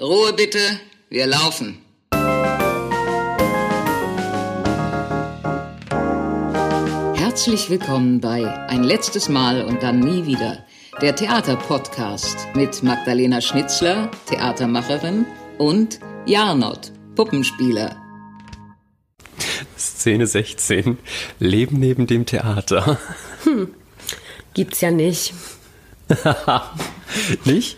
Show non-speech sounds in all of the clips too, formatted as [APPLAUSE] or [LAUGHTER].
Ruhe bitte, wir laufen. Herzlich willkommen bei Ein letztes Mal und dann nie wieder, der Theaterpodcast mit Magdalena Schnitzler, Theatermacherin, und Jarnot, Puppenspieler. Szene 16. Leben neben dem Theater. Hm. Gibt's ja nicht. [LAUGHS] nicht?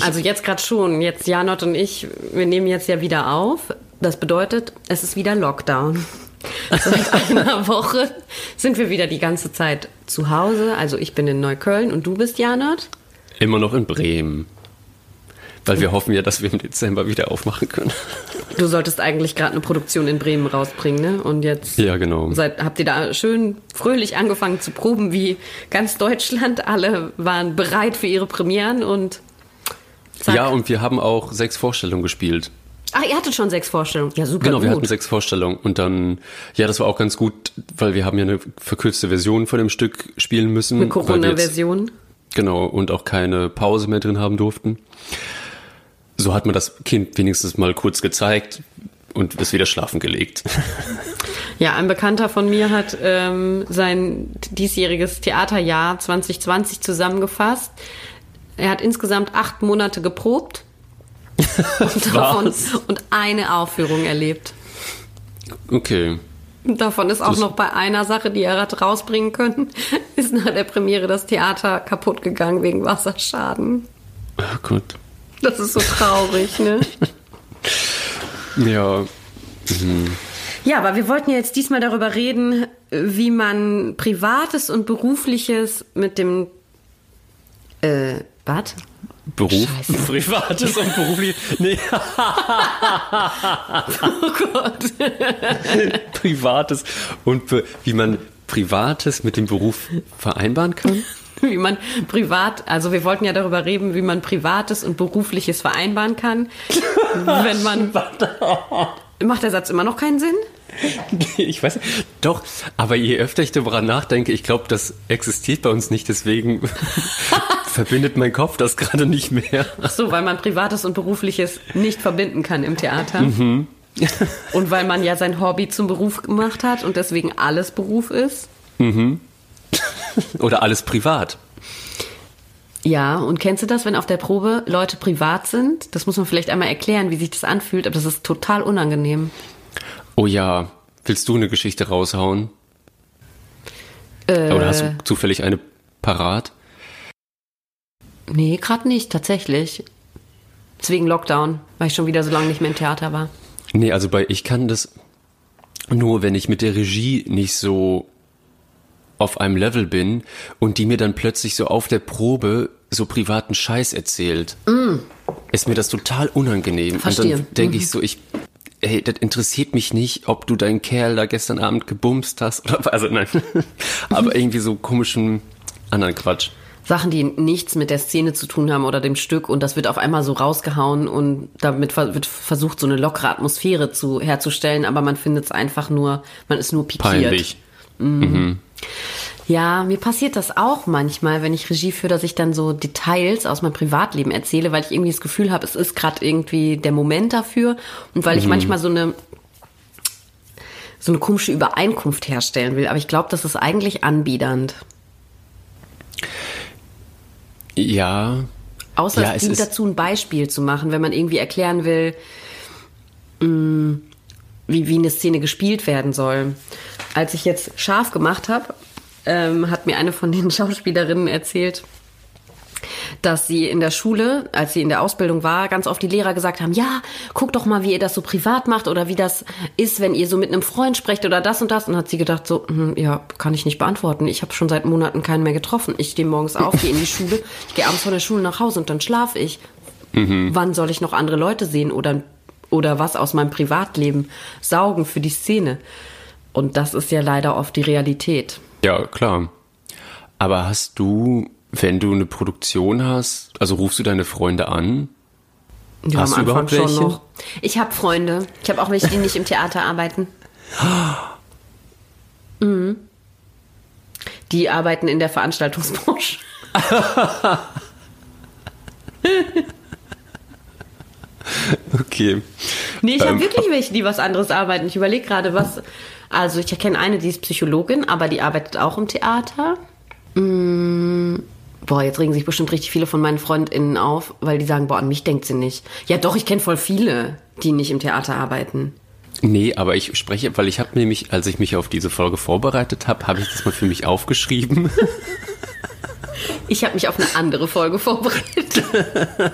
Also jetzt gerade schon. Jetzt Janot und ich, wir nehmen jetzt ja wieder auf. Das bedeutet, es ist wieder Lockdown. Seit [LAUGHS] einer Woche sind wir wieder die ganze Zeit zu Hause. Also ich bin in Neukölln und du bist Janot? Immer noch in Bremen. Weil wir hoffen ja, dass wir im Dezember wieder aufmachen können. Du solltest eigentlich gerade eine Produktion in Bremen rausbringen, ne? Und jetzt ja, genau. seid, habt ihr da schön fröhlich angefangen zu proben, wie ganz Deutschland. Alle waren bereit für ihre Premieren und zack. Ja, und wir haben auch sechs Vorstellungen gespielt. Ach, ihr hattet schon sechs Vorstellungen. Ja, super. Genau, gut. wir hatten sechs Vorstellungen. Und dann, ja, das war auch ganz gut, weil wir haben ja eine verkürzte Version von dem Stück spielen müssen. Eine Corona-Version. Genau, und auch keine Pause mehr drin haben durften so hat man das Kind wenigstens mal kurz gezeigt und es wieder schlafen gelegt. Ja, ein Bekannter von mir hat ähm, sein diesjähriges Theaterjahr 2020 zusammengefasst. Er hat insgesamt acht Monate geprobt und, [LAUGHS] davon, und eine Aufführung erlebt. Okay. Davon ist auch das noch bei einer Sache, die er hat rausbringen können, [LAUGHS] ist nach der Premiere das Theater kaputt gegangen wegen Wasserschaden. Ach Gott. Das ist so traurig, ne? [LAUGHS] ja. Mhm. Ja, aber wir wollten ja jetzt diesmal darüber reden, wie man Privates und Berufliches mit dem äh, was? Beruf? Scheiße. [LAUGHS] Privates und berufliches. Nee. [LAUGHS] oh Gott. [LAUGHS] Privates und wie man Privates mit dem Beruf vereinbaren kann? wie man privat, also wir wollten ja darüber reden, wie man Privates und Berufliches vereinbaren kann. wenn man. Macht der Satz immer noch keinen Sinn? Ich weiß Doch, aber je öfter ich darüber nachdenke, ich glaube, das existiert bei uns nicht, deswegen verbindet mein Kopf das gerade nicht mehr. Ach so, weil man Privates und Berufliches nicht verbinden kann im Theater. Mhm. und weil man ja sein Hobby zum Beruf gemacht hat und deswegen alles Beruf ist. Mhm. Oder alles privat. Ja, und kennst du das, wenn auf der Probe Leute privat sind? Das muss man vielleicht einmal erklären, wie sich das anfühlt, aber das ist total unangenehm. Oh ja, willst du eine Geschichte raushauen? Äh, Oder hast du zufällig eine parat? Nee, gerade nicht, tatsächlich. Deswegen Lockdown, weil ich schon wieder so lange nicht mehr im Theater war. Nee, also bei ich kann das nur, wenn ich mit der Regie nicht so auf einem Level bin und die mir dann plötzlich so auf der Probe so privaten Scheiß erzählt, mm. ist mir das total unangenehm. Verstehe. Und dann denke mhm. ich so, ich, hey, das interessiert mich nicht, ob du deinen Kerl da gestern Abend gebumst hast oder, also nein, [LAUGHS] aber irgendwie so komischen anderen Quatsch. Sachen, die nichts mit der Szene zu tun haben oder dem Stück und das wird auf einmal so rausgehauen und damit wird versucht, so eine lockere Atmosphäre zu, herzustellen, aber man findet es einfach nur, man ist nur pikiert. Peinlich. Mhm. mhm. Ja, mir passiert das auch manchmal, wenn ich Regie führe, dass ich dann so Details aus meinem Privatleben erzähle, weil ich irgendwie das Gefühl habe, es ist gerade irgendwie der Moment dafür und weil ich mhm. manchmal so eine so eine komische Übereinkunft herstellen will. Aber ich glaube, das ist eigentlich anbiedernd. Ja. Außer ja, es dient dazu, ein Beispiel zu machen, wenn man irgendwie erklären will, mh, mm, wie, wie eine Szene gespielt werden soll. Als ich jetzt scharf gemacht habe, ähm, hat mir eine von den [LAUGHS] Schauspielerinnen erzählt, dass sie in der Schule, als sie in der Ausbildung war, ganz oft die Lehrer gesagt haben, ja, guck doch mal, wie ihr das so privat macht oder wie das ist, wenn ihr so mit einem Freund sprecht oder das und das. Und hat sie gedacht, so, hm, ja, kann ich nicht beantworten. Ich habe schon seit Monaten keinen mehr getroffen. Ich stehe morgens auf, gehe in die Schule, ich gehe abends von der Schule nach Hause und dann schlafe ich. Mhm. Wann soll ich noch andere Leute sehen oder, oder was aus meinem Privatleben saugen für die Szene? Und das ist ja leider oft die Realität. Ja, klar. Aber hast du, wenn du eine Produktion hast, also rufst du deine Freunde an? Ja, hast du überhaupt welche? Schon noch. Ich habe Freunde. Ich habe auch welche, die nicht im Theater arbeiten. [GASPS] Mhm. Die arbeiten in der Veranstaltungsbranche. [LAUGHS] Okay. Nee, ich habe Ähm, wirklich welche, die was anderes arbeiten. Ich überlege gerade, was. Also, ich kenne eine, die ist Psychologin, aber die arbeitet auch im Theater. Mm, boah, jetzt regen sich bestimmt richtig viele von meinen FreundInnen auf, weil die sagen, boah, an mich denkt sie nicht. Ja, doch, ich kenne voll viele, die nicht im Theater arbeiten. Nee, aber ich spreche, weil ich habe nämlich, als ich mich auf diese Folge vorbereitet habe, habe ich das mal für mich aufgeschrieben. [LAUGHS] Ich habe mich auf eine andere Folge vorbereitet. [LAUGHS]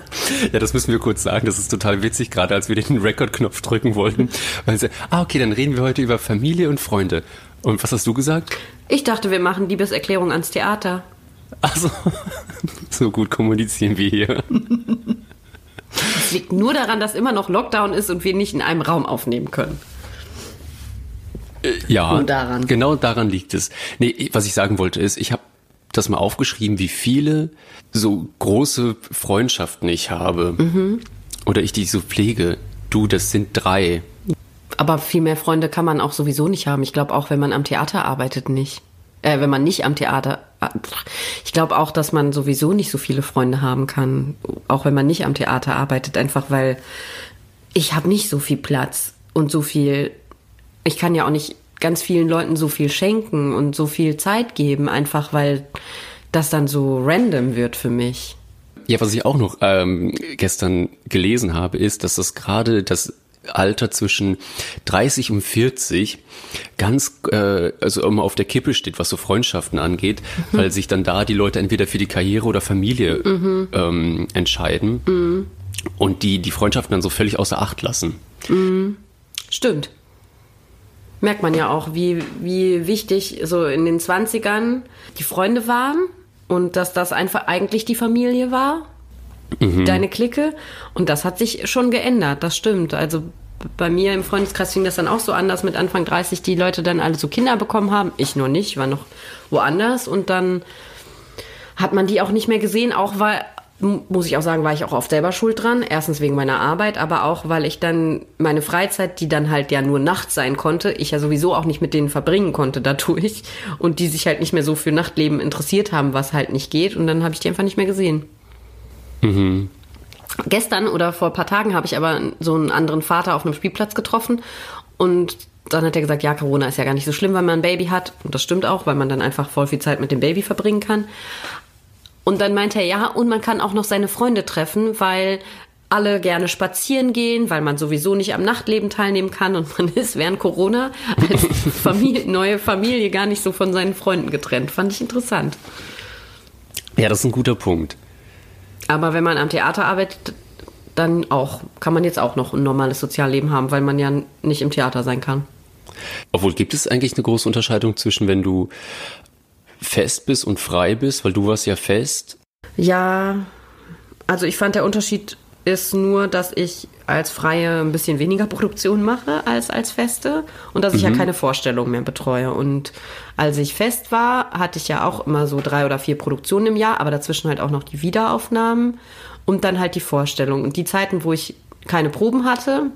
ja, das müssen wir kurz sagen. Das ist total witzig, gerade als wir den Rekordknopf drücken wollten. Weil sie, ah, okay, dann reden wir heute über Familie und Freunde. Und was hast du gesagt? Ich dachte, wir machen Liebeserklärung ans Theater. Also, [LAUGHS] so gut kommunizieren wir hier. Es liegt nur daran, dass immer noch Lockdown ist und wir nicht in einem Raum aufnehmen können. Ja, Nur daran. genau daran liegt es. Nee, was ich sagen wollte ist, ich habe das mal aufgeschrieben, wie viele so große Freundschaften ich habe. Mhm. Oder ich die so pflege. Du, das sind drei. Aber viel mehr Freunde kann man auch sowieso nicht haben. Ich glaube auch, wenn man am Theater arbeitet, nicht. Äh, wenn man nicht am Theater. Ich glaube auch, dass man sowieso nicht so viele Freunde haben kann, auch wenn man nicht am Theater arbeitet, einfach weil ich habe nicht so viel Platz und so viel. Ich kann ja auch nicht ganz vielen Leuten so viel schenken und so viel Zeit geben, einfach weil das dann so random wird für mich. Ja, was ich auch noch ähm, gestern gelesen habe, ist, dass das gerade das Alter zwischen 30 und 40 ganz, äh, also immer auf der Kippe steht, was so Freundschaften angeht, weil sich dann da die Leute entweder für die Karriere oder Familie ähm, entscheiden und die die Freundschaften dann so völlig außer Acht lassen. Stimmt. Merkt man ja auch, wie, wie wichtig so in den 20ern die Freunde waren und dass das einfach eigentlich die Familie war, deine Clique. Und das hat sich schon geändert, das stimmt. Also bei mir im Freundeskreis fing das dann auch so an, dass mit Anfang 30 die Leute dann alle so Kinder bekommen haben. Ich noch nicht, ich war noch woanders und dann hat man die auch nicht mehr gesehen, auch weil, muss ich auch sagen, war ich auch oft selber schuld dran. Erstens wegen meiner Arbeit, aber auch, weil ich dann meine Freizeit, die dann halt ja nur nachts sein konnte, ich ja sowieso auch nicht mit denen verbringen konnte dadurch und die sich halt nicht mehr so für Nachtleben interessiert haben, was halt nicht geht und dann habe ich die einfach nicht mehr gesehen. Gestern oder vor ein paar Tagen habe ich aber so einen anderen Vater auf einem Spielplatz getroffen und dann hat er gesagt, ja, Corona ist ja gar nicht so schlimm, wenn man ein Baby hat. Und das stimmt auch, weil man dann einfach voll viel Zeit mit dem Baby verbringen kann. Und dann meinte er, ja, und man kann auch noch seine Freunde treffen, weil alle gerne spazieren gehen, weil man sowieso nicht am Nachtleben teilnehmen kann und man ist während Corona als [LAUGHS] Familie, neue Familie gar nicht so von seinen Freunden getrennt. Fand ich interessant. Ja, das ist ein guter Punkt. Aber wenn man am Theater arbeitet, dann auch, kann man jetzt auch noch ein normales Sozialleben haben, weil man ja nicht im Theater sein kann. Obwohl, gibt es eigentlich eine große Unterscheidung zwischen, wenn du fest bist und frei bist, weil du warst ja fest. Ja, also ich fand der Unterschied ist nur, dass ich als Freie ein bisschen weniger Produktion mache als als Feste und dass ich ja keine Vorstellung mehr betreue. Und als ich fest war, hatte ich ja auch immer so drei oder vier Produktionen im Jahr, aber dazwischen halt auch noch die Wiederaufnahmen und dann halt die Vorstellung. Und die Zeiten, wo ich keine Proben hatte,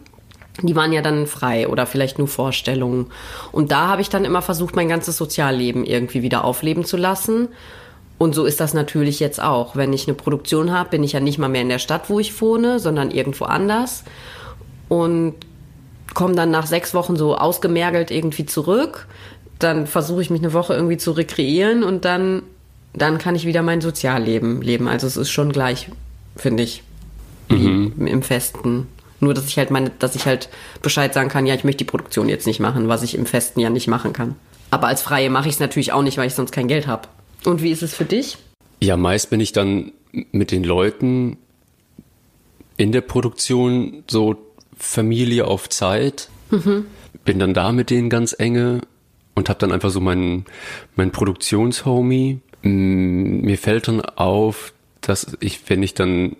die waren ja dann frei oder vielleicht nur Vorstellungen. Und da habe ich dann immer versucht, mein ganzes Sozialleben irgendwie wieder aufleben zu lassen. Und so ist das natürlich jetzt auch. Wenn ich eine Produktion habe, bin ich ja nicht mal mehr in der Stadt, wo ich wohne, sondern irgendwo anders. Und komme dann nach sechs Wochen so ausgemergelt irgendwie zurück. Dann versuche ich mich eine Woche irgendwie zu rekreieren und dann, dann kann ich wieder mein Sozialleben leben. Also es ist schon gleich, finde ich, wie im Festen. Nur, dass ich halt meine, dass ich halt Bescheid sagen kann, ja, ich möchte die Produktion jetzt nicht machen, was ich im Festen ja nicht machen kann. Aber als Freie mache ich es natürlich auch nicht, weil ich sonst kein Geld habe. Und wie ist es für dich? Ja, meist bin ich dann mit den Leuten in der Produktion so Familie auf Zeit. Bin dann da mit denen ganz enge und habe dann einfach so meinen mein Produktionshomie. Mm, Mir fällt dann auf, dass ich, wenn ich dann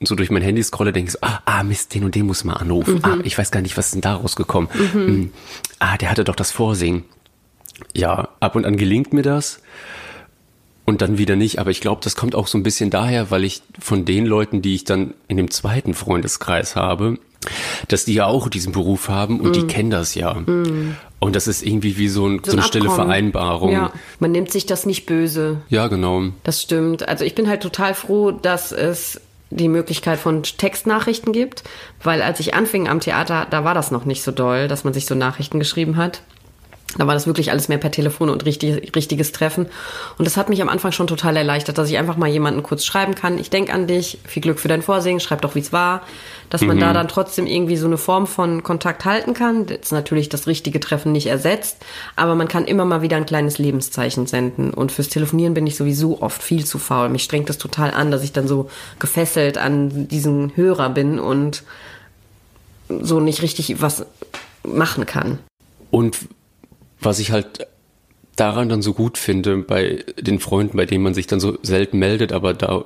so durch mein Handy scrolle, denke ich so, ah, ah, Mist, den und den muss man anrufen. Ah, ich weiß gar nicht, was ist denn da rausgekommen. Mm, Ah, der hatte doch das Vorsingen. Ja, ab und an gelingt mir das und dann wieder nicht. Aber ich glaube, das kommt auch so ein bisschen daher, weil ich von den Leuten, die ich dann in dem zweiten Freundeskreis habe, dass die ja auch diesen Beruf haben und die kennen das ja. Und das ist irgendwie wie so, ein, so, ein eine stille. Vereinbarung. Ja, man nimmt sich das nicht böse. ja, genau. Das stimmt. Also ich bin halt total froh, dass es die Möglichkeit von Textnachrichten gibt, weil als ich anfing am Theater, da war das noch nicht so doll, dass man sich so Nachrichten geschrieben hat. Da war das wirklich alles mehr per Telefon und richtig, richtiges Treffen. Und das hat mich am Anfang schon total erleichtert, dass ich einfach mal jemanden kurz schreiben kann. Ich denke an dich, viel Glück für dein Vorsingen, schreib doch, wie es war. Dass man da dann trotzdem irgendwie so eine Form von Kontakt halten kann. Jetzt natürlich das richtige Treffen nicht ersetzt, aber man kann immer mal wieder ein kleines Lebenszeichen senden. Und fürs Telefonieren bin ich sowieso oft viel zu faul. Mich strengt das total an, dass ich dann so gefesselt an diesen Hörer bin und so nicht richtig was machen kann. Und was ich halt daran dann so gut finde bei den Freunden, bei denen man sich dann so selten meldet, aber da,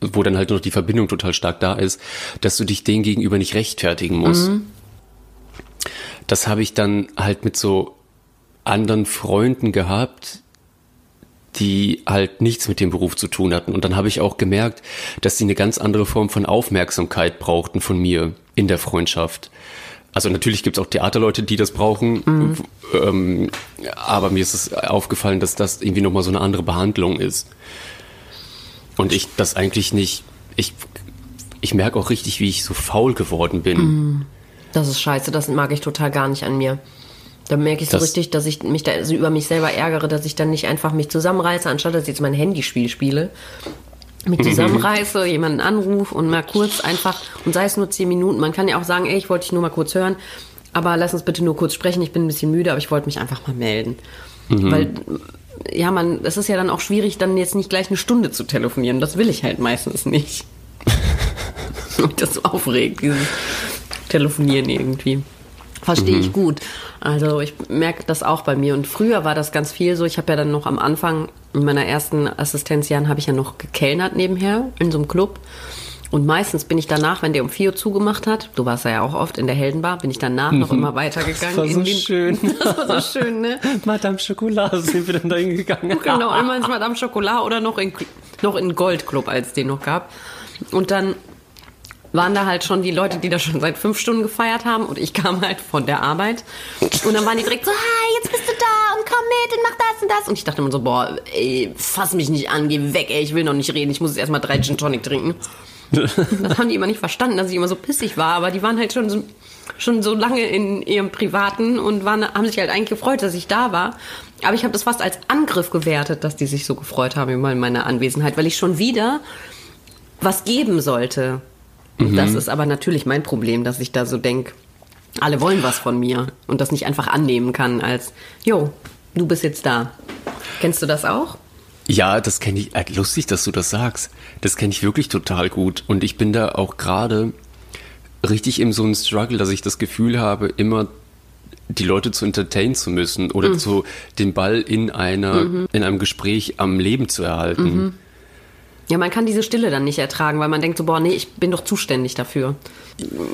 wo dann halt noch die Verbindung total stark da ist, dass du dich denen gegenüber nicht rechtfertigen musst. Mhm. Das habe ich dann halt mit so anderen Freunden gehabt, die halt nichts mit dem Beruf zu tun hatten. Und dann habe ich auch gemerkt, dass sie eine ganz andere Form von Aufmerksamkeit brauchten von mir in der Freundschaft. Also natürlich gibt es auch Theaterleute, die das brauchen, mhm. ähm, aber mir ist es aufgefallen, dass das irgendwie nochmal so eine andere Behandlung ist. Und ich das eigentlich nicht, ich, ich merke auch richtig, wie ich so faul geworden bin. Mhm. Das ist scheiße, das mag ich total gar nicht an mir. Da merke ich so das, richtig, dass ich mich da so über mich selber ärgere, dass ich dann nicht einfach mich zusammenreiße, anstatt dass ich jetzt mein Handyspiel spiele mich mhm. zusammenreiße, jemanden anrufe und mal kurz einfach, und sei es nur zehn Minuten, man kann ja auch sagen, ey, ich wollte dich nur mal kurz hören, aber lass uns bitte nur kurz sprechen, ich bin ein bisschen müde, aber ich wollte mich einfach mal melden. Mhm. Weil, ja, man, es ist ja dann auch schwierig, dann jetzt nicht gleich eine Stunde zu telefonieren, das will ich halt meistens nicht. [LAUGHS] und das so aufregt, dieses Telefonieren irgendwie. Verstehe mhm. ich gut. Also ich merke das auch bei mir. Und früher war das ganz viel so. Ich habe ja dann noch am Anfang in meiner ersten Assistenzjahren habe ich ja noch gekellnert nebenher in so einem Club. Und meistens bin ich danach, wenn der um vier Uhr zugemacht hat, du warst ja auch oft in der Heldenbar, bin ich danach mhm. noch immer weitergegangen. Das war so schön. [LAUGHS] Das war so schön, ne? [LAUGHS] Madame Chocolat sind wir dann da hingegangen. Genau, immer ins Madame Chocolat oder noch in, noch in Goldclub, als es den noch gab. Und dann waren da halt schon die Leute, die da schon seit fünf Stunden gefeiert haben und ich [LAUGHS] kam halt von der Arbeit. Und dann waren die direkt so, hi, jetzt mit und mach das und das. Und ich dachte immer so, boah, ey, fass mich nicht an, geh weg, ey, ich will noch nicht reden, ich muss jetzt erstmal drei Gin Tonic trinken. [LAUGHS] das haben die immer nicht verstanden, dass ich immer so pissig war, aber die waren halt schon so, schon so lange in ihrem Privaten und waren, haben sich halt eigentlich gefreut, dass ich da war. Aber ich habe das fast als Angriff gewertet, dass die sich so gefreut haben über meine Anwesenheit, weil ich schon wieder was geben sollte. Mhm. Das ist aber natürlich mein Problem, dass ich da so denke, alle wollen was von mir und das nicht einfach annehmen kann als, jo, du bist jetzt da. Kennst du das auch? Ja, das kenne ich. Äh, lustig, dass du das sagst. Das kenne ich wirklich total gut. Und ich bin da auch gerade richtig in so einem Struggle, dass ich das Gefühl habe, immer die Leute zu entertainen zu müssen oder mhm. zu den Ball in einer mhm. in einem Gespräch am Leben zu erhalten. Mhm. Ja, man kann diese Stille dann nicht ertragen, weil man denkt so, boah, nee, ich bin doch zuständig dafür.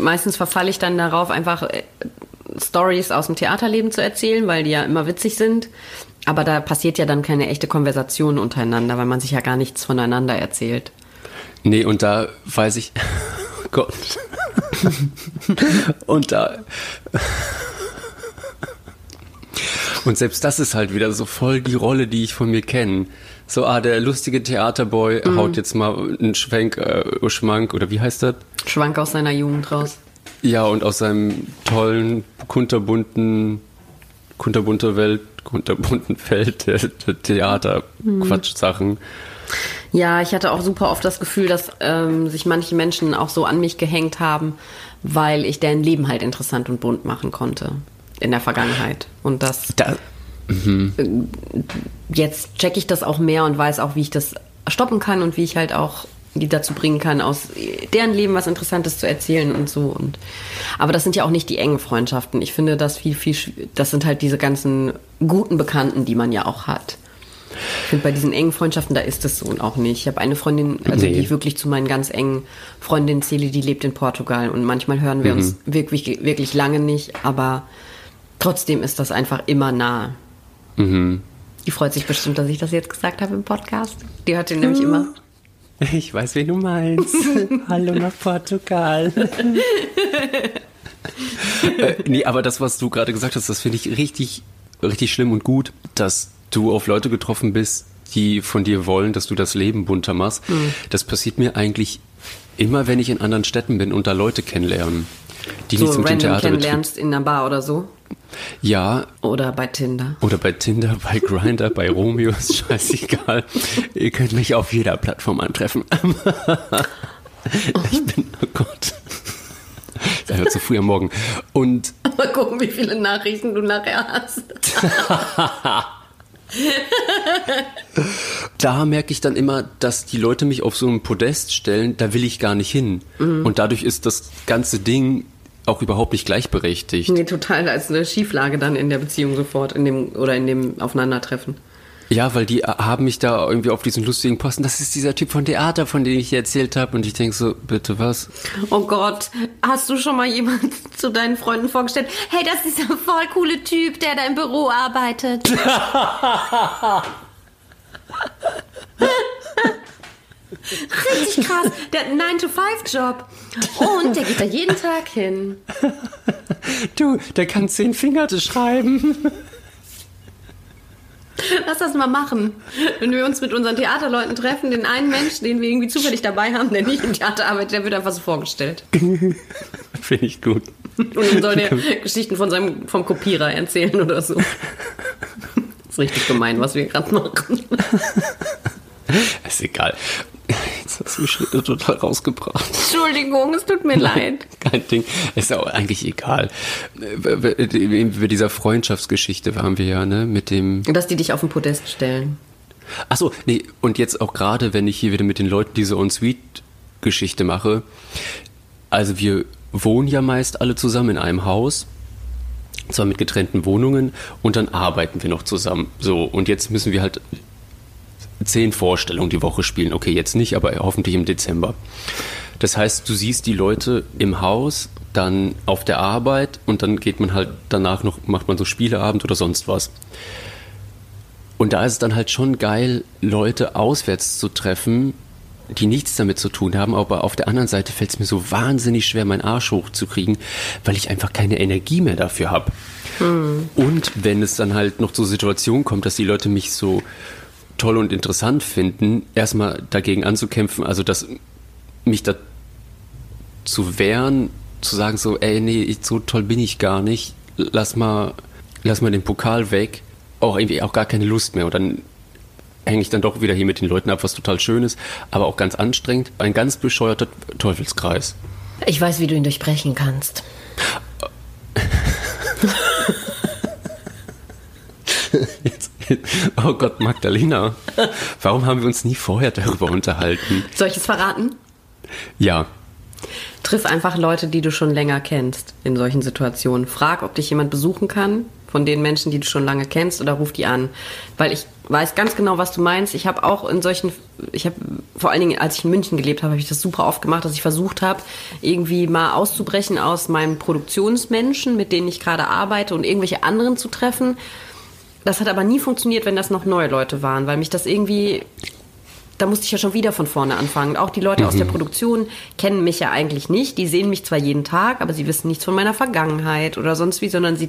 Meistens verfalle ich dann darauf, einfach äh, Stories aus dem Theaterleben zu erzählen, weil die ja immer witzig sind. Aber da passiert ja dann keine echte Konversation untereinander, weil man sich ja gar nichts voneinander erzählt. Nee, und da weiß ich, [LAUGHS] oh Gott. und da. Und selbst das ist halt wieder so voll die Rolle, die ich von mir kenne so, ah, der lustige Theaterboy mhm. haut jetzt mal einen Schwenk, äh, Schwank, oder wie heißt das? Schwank aus seiner Jugend raus. Ja, und aus seinem tollen, kunterbunten, kunterbunter Welt, kunterbunten [LAUGHS] Feld der, der Theater-Quatsch-Sachen. Mhm. Ja, ich hatte auch super oft das Gefühl, dass ähm, sich manche Menschen auch so an mich gehängt haben, weil ich deren Leben halt interessant und bunt machen konnte in der Vergangenheit. Und das. Da Mhm. Jetzt checke ich das auch mehr und weiß auch, wie ich das stoppen kann und wie ich halt auch die dazu bringen kann, aus deren Leben was Interessantes zu erzählen und so. Und aber das sind ja auch nicht die engen Freundschaften. Ich finde das viel, viel, das sind halt diese ganzen guten Bekannten, die man ja auch hat. Ich finde, bei diesen engen Freundschaften, da ist es so und auch nicht. Ich habe eine Freundin, also nee. die ich wirklich zu meinen ganz engen Freundinnen zähle, die lebt in Portugal und manchmal hören wir mhm. uns wirklich, wirklich lange nicht, aber trotzdem ist das einfach immer nah. Mhm. Die freut sich bestimmt, dass ich das jetzt gesagt habe im Podcast. Die hört den nämlich immer. Ich weiß, wen du meinst. [LAUGHS] Hallo nach Portugal. [LAUGHS] äh, nee, aber das, was du gerade gesagt hast, das finde ich richtig, richtig schlimm und gut, dass du auf Leute getroffen bist, die von dir wollen, dass du das Leben bunter machst. Das passiert mir eigentlich immer, wenn ich in anderen Städten bin und da Leute kennenlernen, die so nichts mit dem Theater kennenlernst in einer Bar oder so. Ja, Oder bei Tinder. oder bei Tinder, bei Grinder, bei Romeo, ist scheißegal. Ihr könnt mich auf jeder Plattform antreffen. ich bin, oh Gott. Das ist zu früh am Morgen. Und Mal gucken, wie viele Nachrichten du nachher hast. [LAUGHS] da merke ich dann immer, dass die Leute mich auf so ein Podest stellen, da will ich gar nicht hin. Und dadurch ist das ganze Ding auch überhaupt nicht gleichberechtigt. Nee, total als eine Schieflage dann in der Beziehung sofort, in dem oder in dem Aufeinandertreffen. Ja, weil die haben mich da irgendwie auf diesen lustigen Posten. Das ist dieser Typ von Theater, von dem ich dir erzählt habe. Und ich denke so, bitte was? Oh Gott, hast du schon mal jemand [LAUGHS] zu deinen Freunden vorgestellt? Hey, das ist dieser voll coole Typ, der da im Büro arbeitet. [LAUGHS] [LAUGHS] Richtig krass. Der hat einen 9-to-5-Job. Und der geht da jeden Tag hin. Du, der kann zehn Fingerte schreiben. Lass das mal machen. Wenn wir uns mit unseren Theaterleuten treffen, den einen Menschen, den wir irgendwie zufällig dabei haben, der nicht im Theater arbeitet, der wird einfach so vorgestellt. [LAUGHS] Finde ich gut. Und dann soll der [LAUGHS] Geschichten von seinem, vom Kopierer erzählen oder so. [LAUGHS] Das ist richtig gemein, was wir gerade machen. [LAUGHS] Ist egal. Jetzt hast du mich schon total rausgebracht. Entschuldigung, es tut mir leid. [LAUGHS] Kein Ding. Ist auch eigentlich egal. Über dieser Freundschaftsgeschichte waren wir ja, ne? Mit dem. Dass die dich auf den Podest stellen. Achso, nee, und jetzt auch gerade, wenn ich hier wieder mit den Leuten diese On-Suite-Geschichte mache. Also wir wohnen ja meist alle zusammen in einem Haus. Zwar mit getrennten Wohnungen und dann arbeiten wir noch zusammen. So, und jetzt müssen wir halt zehn Vorstellungen die Woche spielen. Okay, jetzt nicht, aber hoffentlich im Dezember. Das heißt, du siehst die Leute im Haus, dann auf der Arbeit und dann geht man halt danach noch, macht man so Spieleabend oder sonst was. Und da ist es dann halt schon geil, Leute auswärts zu treffen, die nichts damit zu tun haben, aber auf der anderen Seite fällt es mir so wahnsinnig schwer, meinen Arsch hochzukriegen, weil ich einfach keine Energie mehr dafür habe. Und wenn es dann halt noch zur Situation kommt, dass die Leute mich so toll und interessant finden, erstmal dagegen anzukämpfen, also dass mich da zu wehren, zu sagen so, ey, nee, ich, so toll bin ich gar nicht, lass mal, lass mal den Pokal weg, auch irgendwie auch gar keine Lust mehr und dann hänge ich dann doch wieder hier mit den Leuten ab, was total schön ist, aber auch ganz anstrengend. Ein ganz bescheuerter Teufelskreis. Ich weiß, wie du ihn durchbrechen kannst. [LAUGHS] Jetzt, [LAUGHS] oh Gott, Magdalena, warum haben wir uns nie vorher darüber unterhalten? Soll ich es verraten? Ja, Triff einfach Leute, die du schon länger kennst in solchen Situationen. Frag, ob dich jemand besuchen kann von den Menschen, die du schon lange kennst, oder ruf die an. Weil ich weiß ganz genau, was du meinst. Ich habe auch in solchen, ich habe vor allen Dingen, als ich in München gelebt habe, habe ich das super oft gemacht, dass ich versucht habe, irgendwie mal auszubrechen aus meinen Produktionsmenschen, mit denen ich gerade arbeite und irgendwelche anderen zu treffen. Das hat aber nie funktioniert, wenn das noch neue Leute waren, weil mich das irgendwie da musste ich ja schon wieder von vorne anfangen. Auch die Leute aus der Produktion kennen mich ja eigentlich nicht. Die sehen mich zwar jeden Tag, aber sie wissen nichts von meiner Vergangenheit oder sonst wie, sondern sie,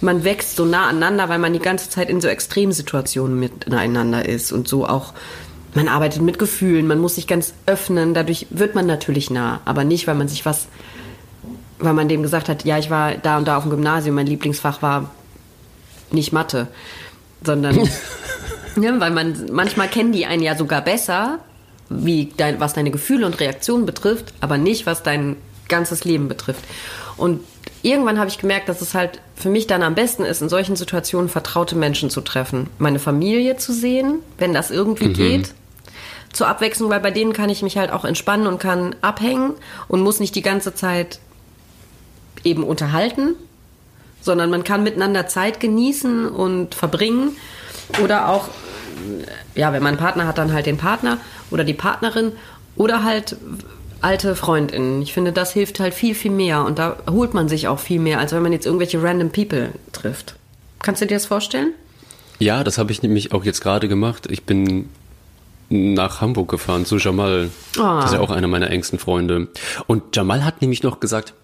man wächst so nah aneinander, weil man die ganze Zeit in so Extremsituationen miteinander ist und so auch. Man arbeitet mit Gefühlen, man muss sich ganz öffnen, dadurch wird man natürlich nah, aber nicht, weil man sich was, weil man dem gesagt hat, ja, ich war da und da auf dem Gymnasium, mein Lieblingsfach war nicht Mathe, sondern ja, [LAUGHS] weil man manchmal kennen die einen ja sogar besser, wie dein, was deine Gefühle und Reaktionen betrifft, aber nicht was dein ganzes Leben betrifft. Und irgendwann habe ich gemerkt, dass es halt für mich dann am besten ist, in solchen Situationen vertraute Menschen zu treffen, meine Familie zu sehen, wenn das irgendwie geht. Zur Abwechslung, weil bei denen kann ich mich halt auch entspannen und kann abhängen und muss nicht die ganze Zeit eben unterhalten, sondern man kann miteinander Zeit genießen und verbringen. Oder auch, ja, wenn man einen Partner hat, dann halt den Partner oder die Partnerin oder halt alte Freundinnen. Ich finde, das hilft halt viel, viel mehr und da holt man sich auch viel mehr, als wenn man jetzt irgendwelche random People trifft. Kannst du dir das vorstellen? Ja, das habe ich nämlich auch jetzt gerade gemacht. Ich bin nach Hamburg gefahren zu Jamal. Ah. Das ist ja auch einer meiner engsten Freunde. Und Jamal hat nämlich noch gesagt,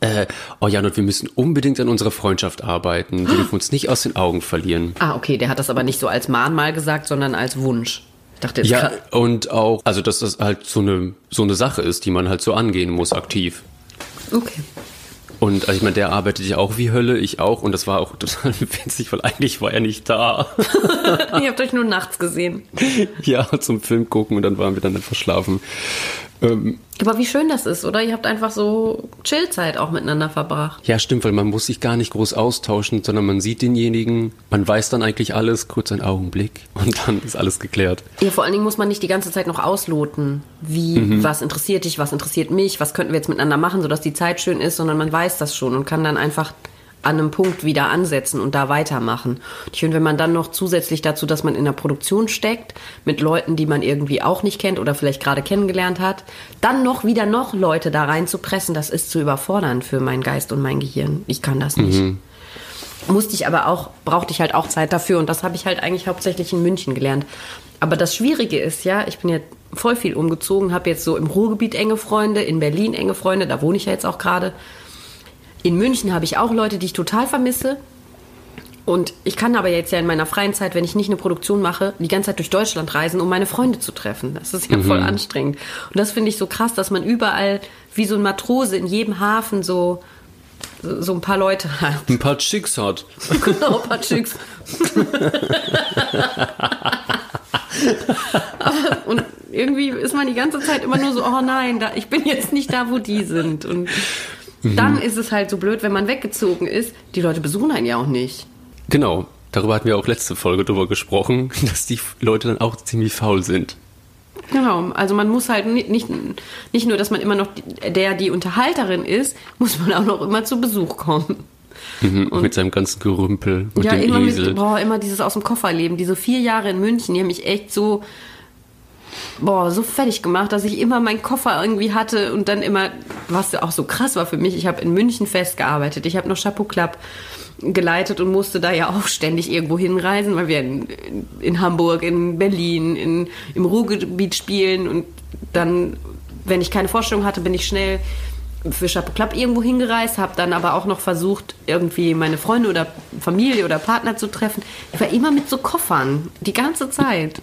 Äh, oh Jan, und wir müssen unbedingt an unserer Freundschaft arbeiten. Wir dürfen uns nicht aus den Augen verlieren. Ah, okay, der hat das aber nicht so als Mahnmal gesagt, sondern als Wunsch. Ich dachte jetzt Ja, und auch, also dass das halt so eine, so eine Sache ist, die man halt so angehen muss, aktiv. Okay. Und also ich meine, der arbeitet ja auch wie Hölle, ich auch. Und das war auch [LAUGHS] total witzig, weil eigentlich war er nicht da. [LAUGHS] Ihr habt euch nur nachts gesehen. ja, zum Film gucken und dann waren wir dann einfach schlafen. Ähm, Aber wie schön das ist, oder? Ihr habt einfach so Chillzeit auch miteinander verbracht. ja, stimmt, weil man muss sich gar nicht groß austauschen, sondern man sieht denjenigen, man weiß dann eigentlich alles, kurz einen Augenblick [LAUGHS] und dann ist alles geklärt. Ja, vor allen Dingen muss man nicht die ganze Zeit noch ausloten, wie, was interessiert dich, was interessiert mich, was könnten wir jetzt miteinander machen, sodass die Zeit schön ist, sondern man weiß das schon und kann dann einfach an einem Punkt wieder ansetzen und da weitermachen. Und ich finde, wenn man dann noch zusätzlich dazu, dass man in der Produktion steckt, mit Leuten, die man irgendwie auch nicht kennt oder vielleicht gerade kennengelernt hat, dann noch wieder noch Leute da reinzupressen, das ist zu überfordern für meinen Geist und mein Gehirn. Ich kann das nicht musste ich aber auch, brauchte ich halt auch Zeit dafür und das habe ich halt eigentlich hauptsächlich in München gelernt. Aber das Schwierige ist ja, ich bin ja voll viel umgezogen, habe jetzt so im Ruhrgebiet enge Freunde, in Berlin enge Freunde, da wohne ich ja jetzt auch gerade. In München habe ich auch Leute, die ich total vermisse. Und ich kann aber jetzt ja in meiner freien Zeit, wenn ich nicht eine Produktion mache, die ganze Zeit durch Deutschland reisen, um meine Freunde zu treffen. Das ist ja voll anstrengend. Und das finde ich so krass, dass man überall wie so ein Matrose in jedem Hafen so, so, so ein paar Leute hat. Ein paar Chicks hat. Genau, [LAUGHS] ein paar Chicks. [LAUGHS] Und irgendwie ist man die ganze Zeit immer nur so, oh nein, da, ich bin jetzt nicht da, wo die sind. Und dann ist es halt so blöd, wenn man weggezogen ist. Die Leute besuchen einen ja auch nicht. Genau, darüber hatten wir auch letzte Folge drüber gesprochen, [LAUGHS] dass die Leute dann auch ziemlich faul sind. Genau, also man muss halt nicht, nicht, nicht nur, dass man immer noch die- der, die Unterhalterin ist, muss man auch noch immer zu Besuch kommen. Mhm, mit seinem ganzen Gerümpel, mit ja, dem immer Esel. mit, boah, immer dieses aus dem Koffer leben. Diese vier Jahre in München, die haben mich echt so, boah, so fertig gemacht, dass ich immer meinen Koffer irgendwie hatte und dann immer, was auch so krass war für mich, ich habe in München festgearbeitet, ich habe noch Chapeau Club geleitet und musste da ja auch ständig irgendwo hinreisen, weil wir in, in Hamburg, in Berlin, in, im Ruhrgebiet spielen und dann, wenn ich keine Vorstellung hatte, bin ich schnell für Chapeau Club irgendwo hingereist, habe dann aber auch noch versucht, irgendwie meine Freunde oder Familie oder Partner zu treffen. Ich war immer mit so Koffern, die ganze Zeit.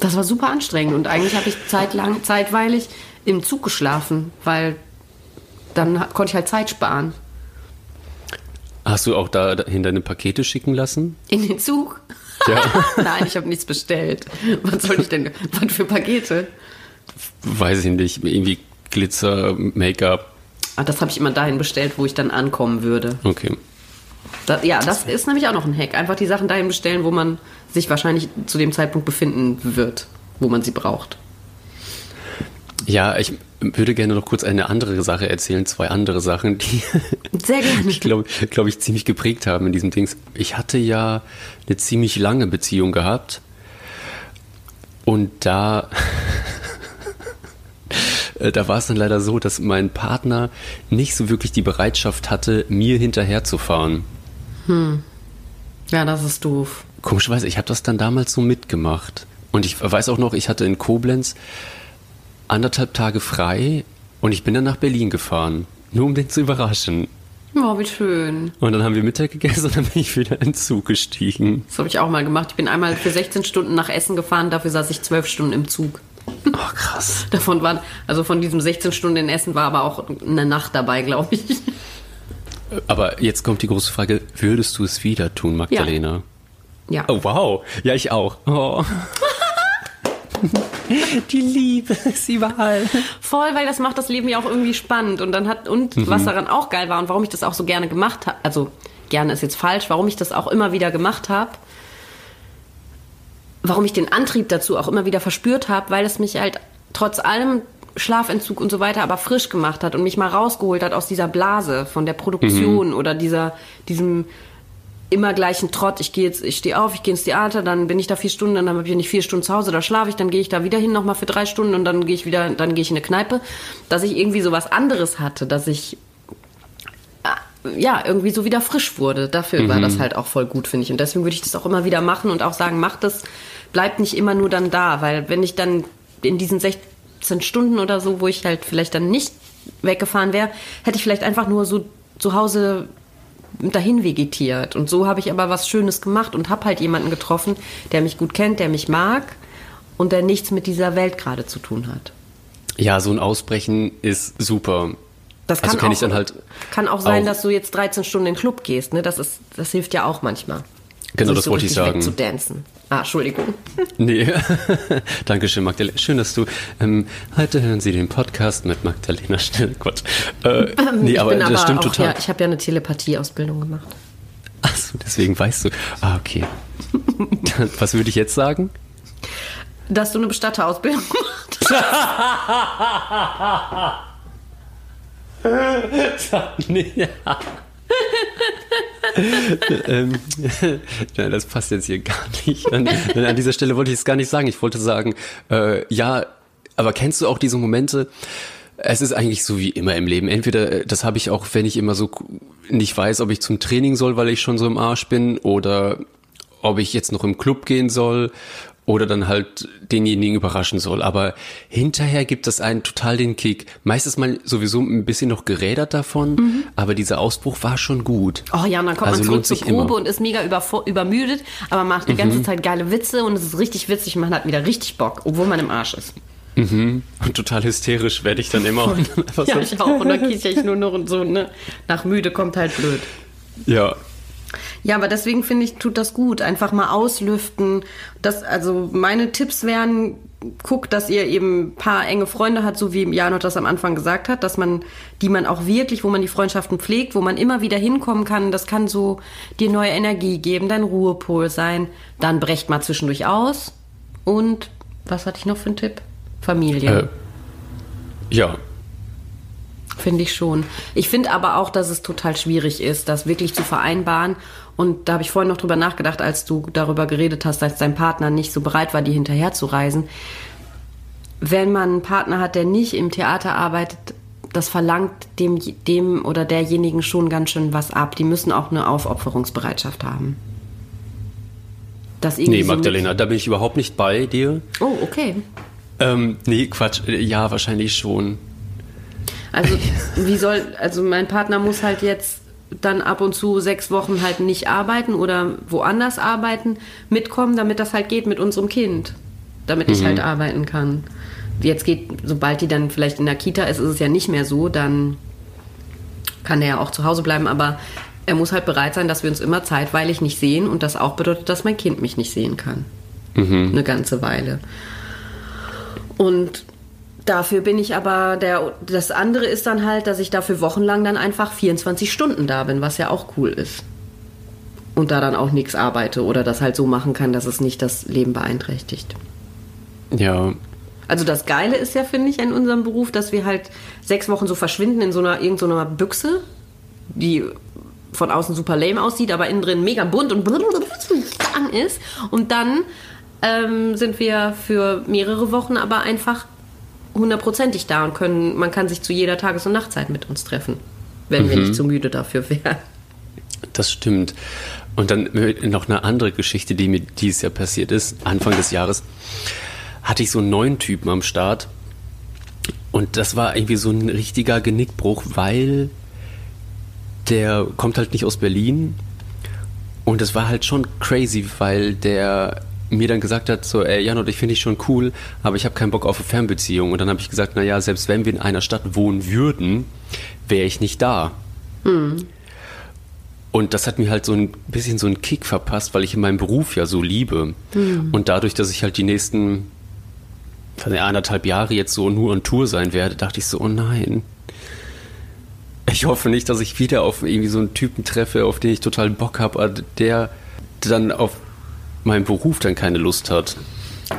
Das war super anstrengend und eigentlich habe ich zeitlang, zeitweilig im Zug geschlafen, weil dann konnte ich halt Zeit sparen. Hast du auch da dahin deine Pakete schicken lassen? In den Zug? Ja. [LAUGHS] Nein, ich habe nichts bestellt. Was soll ich denn? Was für Pakete? Weiß ich nicht, irgendwie Glitzer, Make-up. Ah, das habe ich immer dahin bestellt, wo ich dann ankommen würde. Okay. Das, ja, das ist nämlich auch noch ein Hack. Einfach die Sachen dahin bestellen, wo man sich wahrscheinlich zu dem Zeitpunkt befinden wird, wo man sie braucht. Ja, ich würde gerne noch kurz eine andere Sache erzählen, zwei andere Sachen, die [LAUGHS] mich, glaube glaub ich, ziemlich geprägt haben in diesem Dings. Ich hatte ja eine ziemlich lange Beziehung gehabt und da, [LAUGHS] da war es dann leider so, dass mein Partner nicht so wirklich die Bereitschaft hatte, mir hinterherzufahren. Ja, das ist doof. Komischerweise, ich habe das dann damals so mitgemacht. Und ich weiß auch noch, ich hatte in Koblenz anderthalb Tage frei und ich bin dann nach Berlin gefahren, nur um den zu überraschen. Oh, wie schön. Und dann haben wir Mittag gegessen und dann bin ich wieder in den Zug gestiegen. Das habe ich auch mal gemacht. Ich bin einmal für 16 Stunden nach Essen gefahren, dafür saß ich 12 Stunden im Zug. Oh, krass. [LAUGHS] Davon waren, also von diesem 16 Stunden in Essen war aber auch eine Nacht dabei, glaube ich. Aber jetzt kommt die große Frage, würdest du es wieder tun, Magdalena? Ja. Oh, wow. Ja, ich auch. Oh. [LAUGHS] die Liebe ist überall. Voll, weil das macht das Leben ja auch irgendwie spannend und dann hat und was daran auch geil war und warum ich das auch so gerne gemacht habe, also gerne ist jetzt falsch, warum ich das auch immer wieder gemacht habe, warum ich den Antrieb dazu auch immer wieder verspürt habe, weil es mich halt trotz allem Schlafentzug und so weiter aber frisch gemacht hat und mich mal rausgeholt hat aus dieser Blase von der Produktion oder dieser diesem immer gleichen Trott. Ich gehe jetzt, ich stehe auf, ich gehe ins Theater, dann bin ich da vier Stunden, dann habe ich nicht vier Stunden zu Hause, da schlafe ich, dann gehe ich da wieder hin nochmal für drei Stunden und dann gehe ich wieder, dann gehe ich in eine Kneipe, dass ich irgendwie so was anderes hatte, dass ich äh, ja, irgendwie so wieder frisch wurde. Dafür war das halt auch voll gut, finde ich. Und deswegen würde ich das auch immer wieder machen und auch sagen, mach das, bleibt nicht immer nur dann da, weil wenn ich dann in diesen sech 17 Stunden oder so, wo ich halt vielleicht dann nicht weggefahren wäre, hätte ich vielleicht einfach nur so zu Hause dahin vegetiert. Und so habe ich aber was Schönes gemacht und habe halt jemanden getroffen, der mich gut kennt, der mich mag und der nichts mit dieser Welt gerade zu tun hat. Ja, so ein Ausbrechen ist super. Das Also kann, auch, ich dann halt kann auch sein, auch. dass du jetzt 13 Stunden in den Club gehst. Ne? Das, ist, das hilft ja auch manchmal. Genau, Sich das so wollte ich sagen. wegzudancen. Ah, Entschuldigung. [LAUGHS] Nee, [LAUGHS] Dankeschön, Magdalena. Schön, dass du. Ähm, heute hören Sie den Podcast mit Magdalena Schnell. Gott. Äh, nee, ich aber bin das aber stimmt auch, total. Ja, ich habe ja eine Telepathie-Ausbildung gemacht. Achso, deswegen weißt du. Ah, okay. Was würde ich jetzt sagen? Dass du eine Bestatterausbildung [LAUGHS] gemacht hast. nee, ja. [LAUGHS] ähm, [LAUGHS] nein, das passt jetzt hier gar nicht. An, an dieser Stelle wollte ich es gar nicht sagen. Ich wollte sagen, äh, ja, aber kennst du auch diese Momente? Es ist eigentlich so wie immer im Leben. Entweder, äh, das habe ich auch, wenn ich immer so nicht weiß, ob ich zum Training soll, weil ich schon so im Arsch bin, oder ob ich jetzt noch im Club gehen soll oder dann halt denjenigen überraschen soll. Aber hinterher gibt es einen total den Kick. Meistens mal sowieso ein bisschen noch gerädert davon, aber dieser Ausbruch war schon gut. Oh ja, und dann kommt Also man zurück zur Probe immer. Mhm. und ist mega übermüdet, aber macht die ganze Zeit geile Witze und es ist richtig witzig und man hat wieder richtig Bock, obwohl man im Arsch ist. Und total hysterisch werde ich dann immer. Und [LAUGHS] dann Ja, so, ich auch. Und dann kicher ich nur noch und so, ne? Nach müde kommt halt blöd. ja. Ja, aber deswegen finde ich, tut das gut. Einfach mal auslüften. Das, also meine Tipps wären, guckt, dass ihr eben ein paar enge Freunde hat, so wie Janot das am Anfang gesagt hat, dass man, die man auch wirklich, wo man die Freundschaften pflegt, wo man immer wieder hinkommen kann. Das kann so dir neue Energie geben, dein Ruhepol sein. Dann brecht mal zwischendurch aus. Und was hatte ich noch für einen Tipp? Familie. Äh, ja. Finde ich schon. Ich finde aber auch, dass es total schwierig ist, das wirklich zu vereinbaren. Und da habe ich vorhin noch drüber nachgedacht, als du darüber geredet hast, dass dein Partner nicht so bereit war, die hinterher zu reisen. Wenn man einen Partner hat, der nicht im Theater arbeitet, das verlangt dem, dem oder derjenigen schon ganz schön was ab. Die müssen auch eine Aufopferungsbereitschaft haben. Das Nee, so Magdalena, da bin ich überhaupt nicht bei dir. Oh, okay. Ähm, nee, Quatsch. Äh, Ja, wahrscheinlich schon. Also, wie soll, also mein Partner muss halt jetzt dann ab und zu sechs Wochen halt nicht arbeiten oder woanders arbeiten, mitkommen, damit das halt geht mit unserem Kind. Damit ich halt arbeiten kann. Jetzt geht, sobald die dann vielleicht in der Kita ist, ist es ja nicht mehr so, dann kann er ja auch zu Hause bleiben, aber er muss halt bereit sein, dass wir uns immer zeitweilig nicht sehen und das auch bedeutet, dass mein Kind mich nicht sehen kann. Eine ganze Weile. Und dafür bin ich aber, der, das andere ist dann halt, dass ich dafür wochenlang dann einfach 24 Stunden da bin, was ja auch cool ist. Und da dann auch nichts arbeite oder das halt so machen kann, dass es nicht das Leben beeinträchtigt. Ja. Also das Geile ist ja, finde ich, in unserem Beruf, dass wir halt sechs Wochen so verschwinden in so einer irgendeiner Büchse, die von außen super lame aussieht, aber innen drin mega bunt und ist. Und dann ähm, sind wir für mehrere Wochen aber einfach hundertprozentig da und können, man kann sich zu jeder Tages- und Nachtzeit mit uns treffen, wenn wir nicht zu müde dafür wären. Das stimmt. Und dann noch eine andere Geschichte, die mir dieses Jahr passiert ist. Anfang des Jahres hatte ich so einen neuen Typen am Start. Und das war irgendwie so ein richtiger Genickbruch, weil der kommt halt nicht aus Berlin. Und das war halt schon crazy, weil der mir dann gesagt hat, so, ey, Janot, ich finde dich schon cool, aber ich habe keinen Bock auf eine Fernbeziehung. Und dann habe ich gesagt, naja, selbst wenn wir in einer Stadt wohnen würden, wäre ich nicht da. Und das hat mir halt so ein bisschen so einen Kick verpasst, weil ich in meinem Beruf ja so liebe. Und dadurch, dass ich halt die nächsten anderthalb Jahre jetzt so nur on Tour sein werde, dachte ich so, oh nein. Ich hoffe nicht, dass ich wieder auf irgendwie so einen Typen treffe, auf den ich total Bock habe, der dann auf meinen Beruf dann keine Lust hat.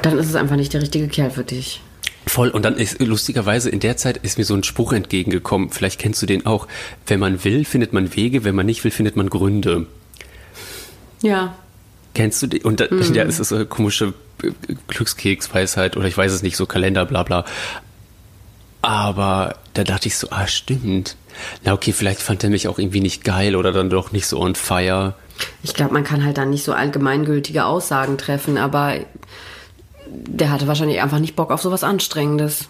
Dann ist es einfach nicht der richtige Kerl für dich. Voll. Und dann ist lustigerweise in der Zeit ist mir so ein Spruch entgegengekommen. Vielleicht kennst du den auch. Wenn man will, findet man Wege. Wenn man nicht will, findet man Gründe. Ja. Kennst du die? Und da, ja, es ist eine komische Glückskeksweisheit oder ich weiß es nicht, so Kalender, bla bla. Aber da dachte ich so, ah, stimmt. Na okay, vielleicht fand er mich auch irgendwie nicht geil oder dann doch nicht so on fire. Ich glaube, man kann halt dann nicht so allgemeingültige Aussagen treffen, aber der hatte wahrscheinlich einfach nicht Bock auf sowas Anstrengendes.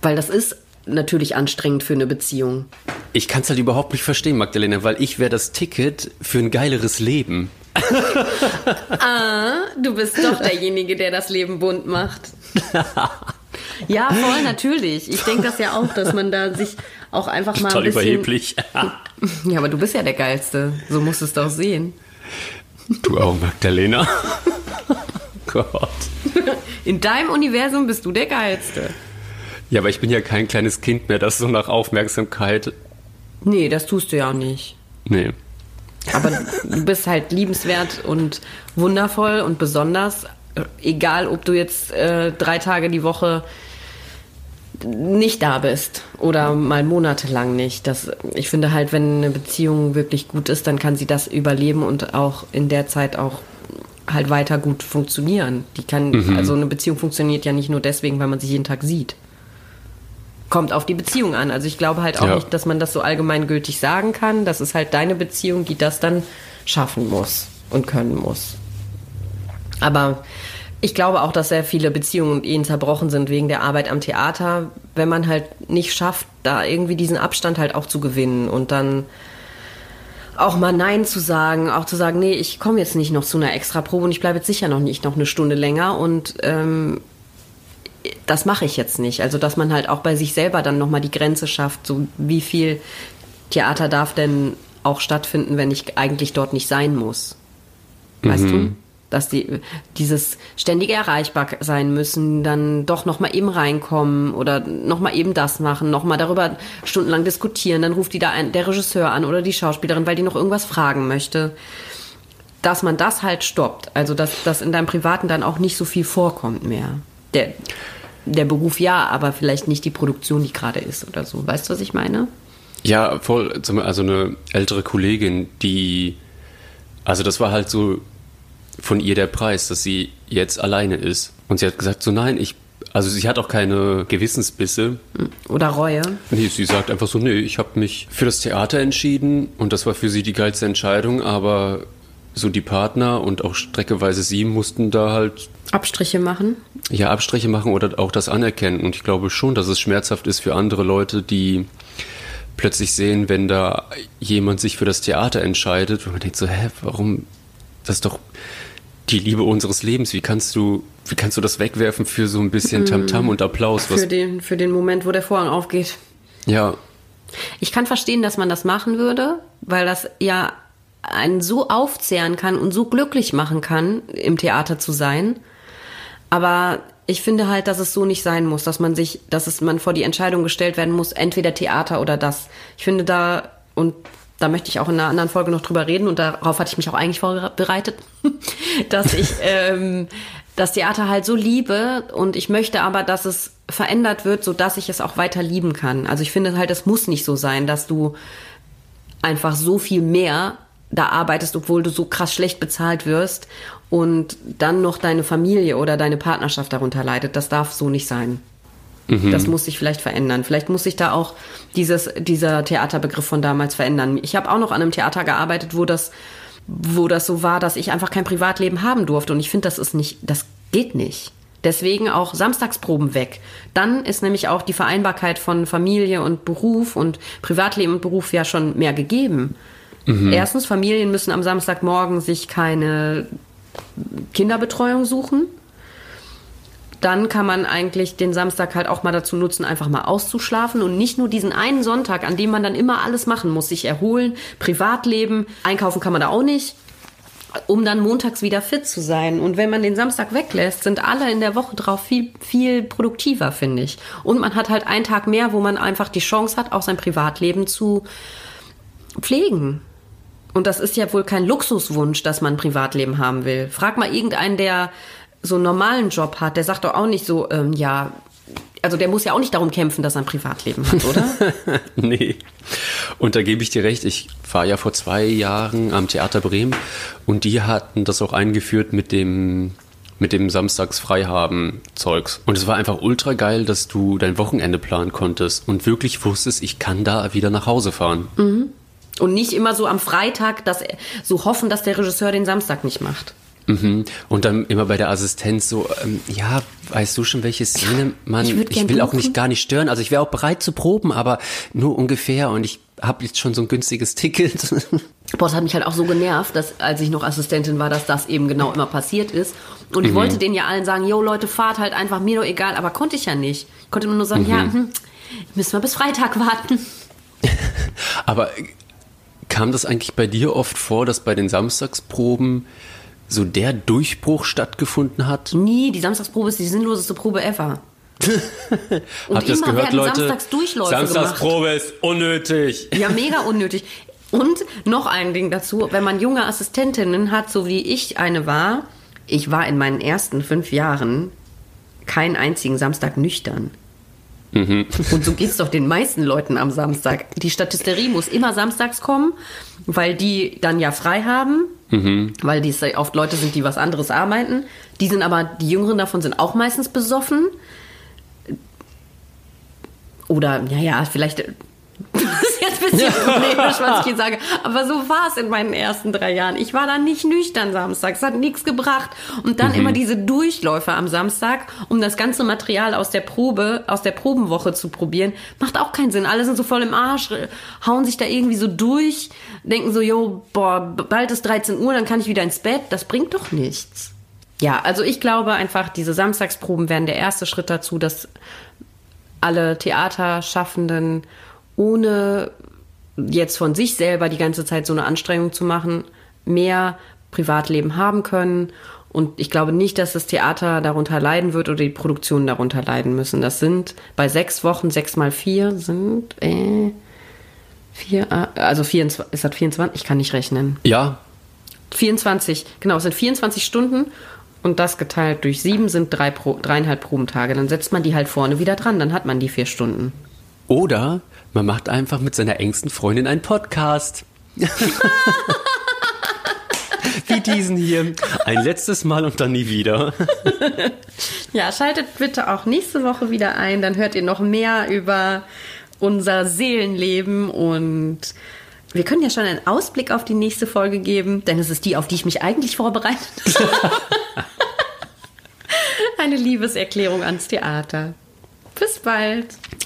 Weil das ist natürlich anstrengend für eine Beziehung. Ich kann es halt überhaupt nicht verstehen, Magdalena, weil ich wäre das Ticket für ein geileres Leben. [LAUGHS] ah, du bist doch derjenige, der das Leben bunt macht. [LAUGHS] ja, voll, natürlich. Ich denke das ja auch, dass man da sich auch einfach mal Toll ein bisschen... überheblich. [LAUGHS] ja, aber du bist ja der Geilste. So musst du es doch sehen. Du auch, Magdalena. Gott. In deinem Universum bist du der Geilste. Ja, aber ich bin ja kein kleines Kind mehr, das so nach Aufmerksamkeit. Nee, das tust du ja auch nicht. Nee. Aber du bist halt liebenswert und wundervoll und besonders. Egal, ob du jetzt äh, drei Tage die Woche nicht da bist oder mal monatelang nicht. Das, ich finde halt, wenn eine Beziehung wirklich gut ist, dann kann sie das überleben und auch in der Zeit auch halt weiter gut funktionieren. Die kann, mhm. also eine Beziehung funktioniert ja nicht nur deswegen, weil man sich jeden Tag sieht. Kommt auf die Beziehung an. Also ich glaube halt auch ja. nicht, dass man das so allgemeingültig sagen kann. Das ist halt deine Beziehung, die das dann schaffen muss und können muss. Aber ich glaube auch, dass sehr viele Beziehungen und Ehen zerbrochen sind wegen der Arbeit am Theater, wenn man halt nicht schafft, da irgendwie diesen Abstand halt auch zu gewinnen und dann auch mal Nein zu sagen, auch zu sagen, nee, ich komme jetzt nicht noch zu einer Extraprobe und ich bleibe jetzt sicher noch nicht noch eine Stunde länger und ähm, das mache ich jetzt nicht. Also dass man halt auch bei sich selber dann nochmal die Grenze schafft, so wie viel Theater darf denn auch stattfinden, wenn ich eigentlich dort nicht sein muss. Weißt mhm. Dass die dieses ständige erreichbar sein müssen, dann doch noch mal eben reinkommen oder noch mal eben das machen, noch mal darüber stundenlang diskutieren, dann ruft die da ein, der Regisseur an oder die Schauspielerin, weil die noch irgendwas fragen möchte. Dass man das halt stoppt, also dass das in deinem Privaten dann auch nicht so viel vorkommt mehr. Der, der Beruf ja, aber vielleicht nicht die Produktion, die gerade ist oder so. Weißt du, was ich meine? Ja, voll. Also eine ältere Kollegin, die, also das war halt so von ihr der Preis, dass sie jetzt alleine ist. Und sie hat gesagt, so nein, ich, also sie hat auch keine Gewissensbisse. Oder Reue. Nee, sie sagt einfach so, nee, ich habe mich für das Theater entschieden und das war für sie die geilste Entscheidung, aber so die Partner und auch streckeweise sie mussten da halt Abstriche machen? Ja, Abstriche machen oder auch das anerkennen. Und ich glaube schon, dass es schmerzhaft ist für andere Leute, die plötzlich sehen, wenn da jemand sich für das Theater entscheidet, wo man denkt so, hä, warum? Das ist doch die Liebe unseres Lebens. Wie kannst du, wie kannst du das wegwerfen für so ein bisschen Tamtam -Tam und Applaus? Für den, für den Moment, wo der Vorhang aufgeht. Ja. Ich kann verstehen, dass man das machen würde, weil das ja einen so aufzehren kann und so glücklich machen kann, im Theater zu sein. Aber ich finde halt, dass es so nicht sein muss, dass man sich, dass es man vor die Entscheidung gestellt werden muss, entweder Theater oder das. Ich finde da, und da möchte ich auch in einer anderen Folge noch drüber reden und darauf hatte ich mich auch eigentlich vorbereitet, [LAUGHS] dass ich ähm, das Theater halt so liebe und ich möchte aber, dass es verändert wird, so dass ich es auch weiter lieben kann. Also ich finde halt, es muss nicht so sein, dass du einfach so viel mehr da arbeitest, obwohl du so krass schlecht bezahlt wirst und dann noch deine Familie oder deine Partnerschaft darunter leidet. Das darf so nicht sein. Mhm. Das muss sich vielleicht verändern. Vielleicht muss sich da auch dieses, dieser Theaterbegriff von damals verändern. Ich habe auch noch an einem Theater gearbeitet, wo das, wo das so war, dass ich einfach kein Privatleben haben durfte. Und ich finde, das ist nicht, das geht nicht. Deswegen auch Samstagsproben weg. Dann ist nämlich auch die Vereinbarkeit von Familie und Beruf und Privatleben und Beruf ja schon mehr gegeben. Mhm. Erstens, Familien müssen am Samstagmorgen sich keine Kinderbetreuung suchen dann kann man eigentlich den Samstag halt auch mal dazu nutzen, einfach mal auszuschlafen und nicht nur diesen einen Sonntag, an dem man dann immer alles machen muss, sich erholen, Privatleben, einkaufen kann man da auch nicht um dann montags wieder fit zu sein. Und wenn man den Samstag weglässt, sind alle in der Woche drauf viel, viel produktiver, finde ich. Und man hat halt einen Tag mehr, wo man einfach die Chance hat, auch sein Privatleben zu pflegen. Und das ist ja wohl kein Luxuswunsch, dass man ein Privatleben haben will. Frag mal irgendeinen, der so einen normalen Job hat, der sagt doch auch nicht so, ähm, ja, also der muss ja auch nicht darum kämpfen, dass er ein Privatleben hat, oder? [LAUGHS] nee. Und da gebe ich dir recht. Ich war ja vor zwei Jahren am Theater Bremen und die hatten das auch eingeführt mit dem mit dem Samstagsfreihaben-Zeugs. Und es war einfach ultra geil, dass du dein Wochenende planen konntest und wirklich wusstest, ich kann da wieder nach Hause fahren. Mhm. Und nicht immer so am Freitag dass, so hoffen, dass der Regisseur den Samstag nicht macht. Mhm. Und dann immer bei der Assistenz so, ähm, ja, weißt du schon, welche Szene man, ich ich, will auch nicht gar nicht stören. Also ich wäre auch bereit zu proben, aber nur ungefähr und ich habe jetzt schon so ein günstiges Ticket. [LAUGHS] Boah, das hat mich halt auch so genervt, dass als ich noch Assistentin war, dass das eben genau immer passiert ist. Und ich wollte denen ja allen sagen, yo Leute, fahrt halt einfach, mir doch egal, aber konnte ich ja nicht. Ich konnte nur sagen, ja, hm, müssen wir bis Freitag warten. [LAUGHS] aber kam das eigentlich bei dir oft vor, dass bei den Samstagsproben so der Durchbruch stattgefunden hat? Nie, die Samstagsprobe ist die sinnloseste Probe ever. [LAUGHS] Und Habt ihr das immer gehört, werden Leute? Samstagsdurchläufe gemacht. Samstagsprobe ist unnötig. Ja, mega unnötig. Und noch ein Ding dazu, wenn man junge Assistentinnen hat, so wie ich eine war, ich war in meinen ersten fünf Jahren keinen einzigen Samstag nüchtern. Und so geht's doch den meisten Leuten am Samstag. Die Statisterie muss immer samstags kommen, weil die dann ja frei haben, weil die ja oft Leute sind, die was anderes arbeiten. Die sind aber, die Jüngeren davon sind auch meistens besoffen. Oder, ja, ja, vielleicht. Das ist jetzt ein bisschen polemisch, was ich hier sage. Aber so war es in meinen ersten drei Jahren. Ich war dann nicht nüchtern samstags. Es hat nichts gebracht. Und dann immer diese Durchläufe am Samstag, um das ganze Material aus der Probe, aus der Probenwoche zu probieren, macht auch keinen Sinn. Alle sind so voll im Arsch, hauen sich da irgendwie so durch, denken so, jo, boah, bald ist 13 Uhr, dann kann ich wieder ins Bett. Das bringt doch nichts. Ja, also ich glaube einfach, diese Samstagsproben wären der erste Schritt dazu, dass alle Theaterschaffenden ohne jetzt von sich selber die ganze Zeit so eine Anstrengung zu machen, mehr Privatleben haben können. Und ich glaube nicht, dass das Theater darunter leiden wird oder die Produktionen darunter leiden müssen. Das sind bei sechs Wochen, sechs mal vier sind äh, vier, äh, also 24, ist das 24? Ich kann nicht rechnen. Ja, 24, genau, es sind 24 Stunden und das geteilt durch sieben sind drei Pro, dreieinhalb Probentage. Dann setzt man die halt vorne wieder dran, dann hat man die vier Stunden. Oder man macht einfach mit seiner engsten Freundin einen Podcast. [LAUGHS] Wie diesen hier. Ein letztes Mal und dann nie wieder. [LAUGHS] Ja, schaltet bitte auch nächste Woche wieder ein, dann hört ihr noch mehr über unser Seelenleben und wir können ja schon einen Ausblick auf die nächste Folge geben, denn es ist die, auf die ich mich eigentlich vorbereitet habe. [LAUGHS] Eine Liebeserklärung ans Theater. Bis bald.